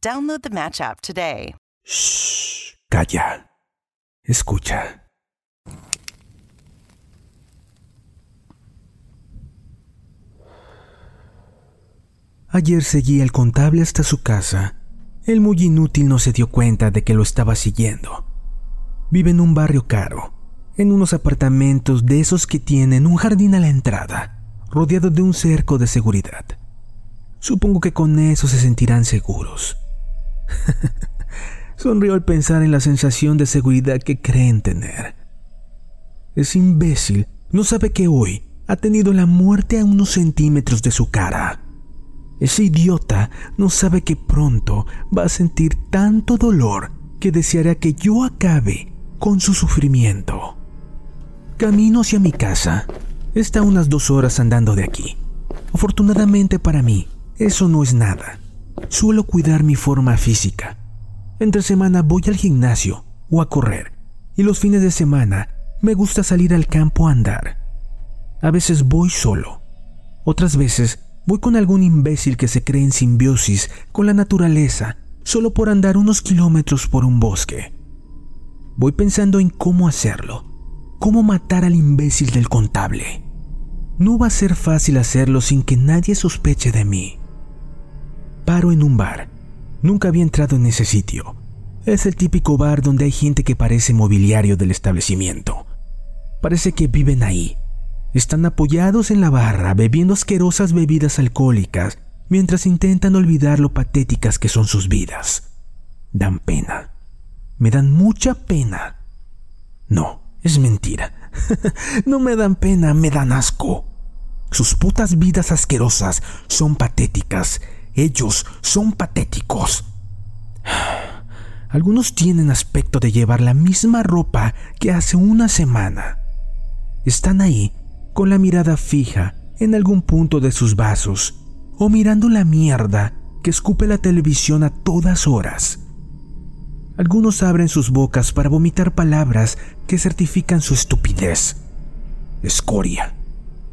Download the Match app today. Shh. Calla. Escucha. Ayer seguí al contable hasta su casa. El muy inútil no se dio cuenta de que lo estaba siguiendo. Vive en un barrio caro, en unos apartamentos de esos que tienen un jardín a la entrada, rodeado de un cerco de seguridad. Supongo que con eso se sentirán seguros. Sonrió al pensar en la sensación de seguridad que creen tener. Ese imbécil no sabe que hoy ha tenido la muerte a unos centímetros de su cara. Ese idiota no sabe que pronto va a sentir tanto dolor que deseará que yo acabe con su sufrimiento. Camino hacia mi casa. Está unas dos horas andando de aquí. Afortunadamente para mí, eso no es nada. Suelo cuidar mi forma física. Entre semana voy al gimnasio o a correr y los fines de semana me gusta salir al campo a andar. A veces voy solo. Otras veces voy con algún imbécil que se cree en simbiosis con la naturaleza solo por andar unos kilómetros por un bosque. Voy pensando en cómo hacerlo, cómo matar al imbécil del contable. No va a ser fácil hacerlo sin que nadie sospeche de mí. En un bar. Nunca había entrado en ese sitio. Es el típico bar donde hay gente que parece mobiliario del establecimiento. Parece que viven ahí. Están apoyados en la barra bebiendo asquerosas bebidas alcohólicas mientras intentan olvidar lo patéticas que son sus vidas. Dan pena. Me dan mucha pena. No, es mentira. no me dan pena, me dan asco. Sus putas vidas asquerosas son patéticas. Ellos son patéticos. Algunos tienen aspecto de llevar la misma ropa que hace una semana. Están ahí con la mirada fija en algún punto de sus vasos o mirando la mierda que escupe la televisión a todas horas. Algunos abren sus bocas para vomitar palabras que certifican su estupidez. Escoria.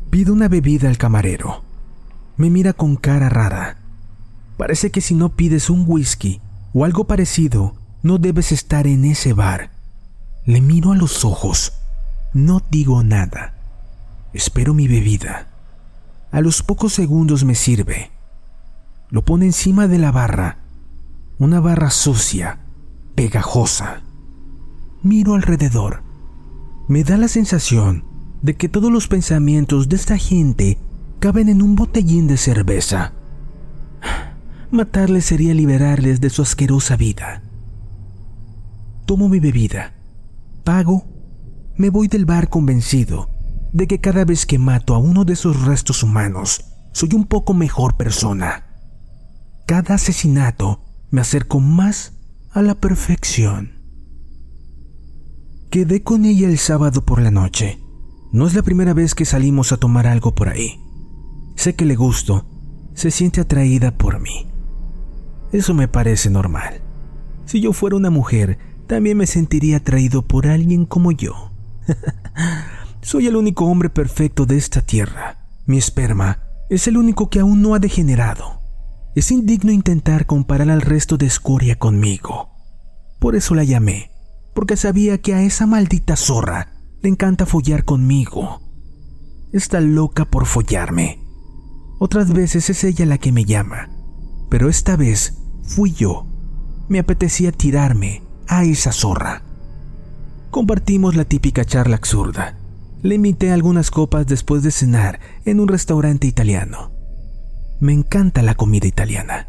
Pido una bebida al camarero. Me mira con cara rara. Parece que si no pides un whisky o algo parecido, no debes estar en ese bar. Le miro a los ojos. No digo nada. Espero mi bebida. A los pocos segundos me sirve. Lo pone encima de la barra. Una barra sucia, pegajosa. Miro alrededor. Me da la sensación de que todos los pensamientos de esta gente caben en un botellín de cerveza. Matarles sería liberarles de su asquerosa vida. Tomo mi bebida, pago, me voy del bar convencido de que cada vez que mato a uno de esos restos humanos, soy un poco mejor persona. Cada asesinato me acerco más a la perfección. Quedé con ella el sábado por la noche. No es la primera vez que salimos a tomar algo por ahí. Sé que le gusto, se siente atraída por mí. Eso me parece normal. Si yo fuera una mujer, también me sentiría atraído por alguien como yo. Soy el único hombre perfecto de esta tierra. Mi esperma es el único que aún no ha degenerado. Es indigno intentar comparar al resto de escoria conmigo. Por eso la llamé, porque sabía que a esa maldita zorra le encanta follar conmigo. Está loca por follarme. Otras veces es ella la que me llama, pero esta vez fui yo. Me apetecía tirarme a esa zorra. Compartimos la típica charla absurda le invité algunas copas después de cenar en un restaurante italiano. Me encanta la comida italiana.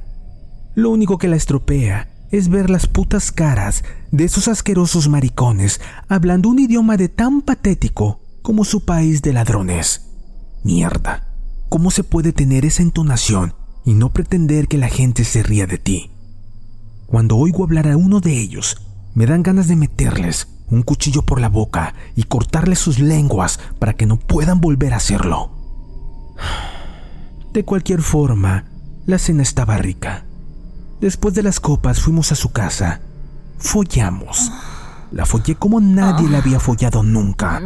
Lo único que la estropea es ver las putas caras de esos asquerosos maricones hablando un idioma de tan patético como su país de ladrones. Mierda, ¿cómo se puede tener esa entonación y no pretender que la gente se ría de ti? Cuando oigo hablar a uno de ellos, me dan ganas de meterles un cuchillo por la boca y cortarles sus lenguas para que no puedan volver a hacerlo. De cualquier forma, la cena estaba rica. Después de las copas fuimos a su casa. Follamos. La follé como nadie la había follado nunca.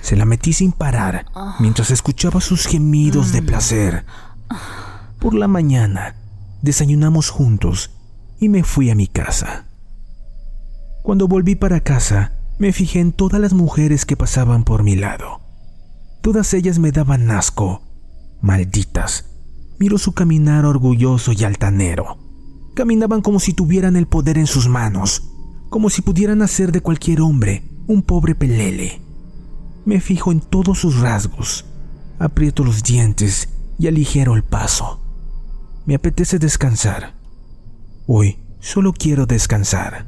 Se la metí sin parar mientras escuchaba sus gemidos de placer. Por la mañana, desayunamos juntos y me fui a mi casa. Cuando volví para casa, me fijé en todas las mujeres que pasaban por mi lado. Todas ellas me daban asco. Malditas. Miro su caminar orgulloso y altanero. Caminaban como si tuvieran el poder en sus manos, como si pudieran hacer de cualquier hombre un pobre pelele. Me fijo en todos sus rasgos, aprieto los dientes y aligero el paso. Me apetece descansar. Hoy solo quiero descansar.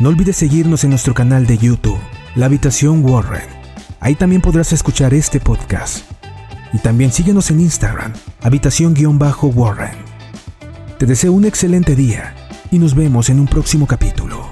No olvides seguirnos en nuestro canal de YouTube, La Habitación Warren. Ahí también podrás escuchar este podcast. Y también síguenos en Instagram, Habitación-Warren. Te deseo un excelente día y nos vemos en un próximo capítulo.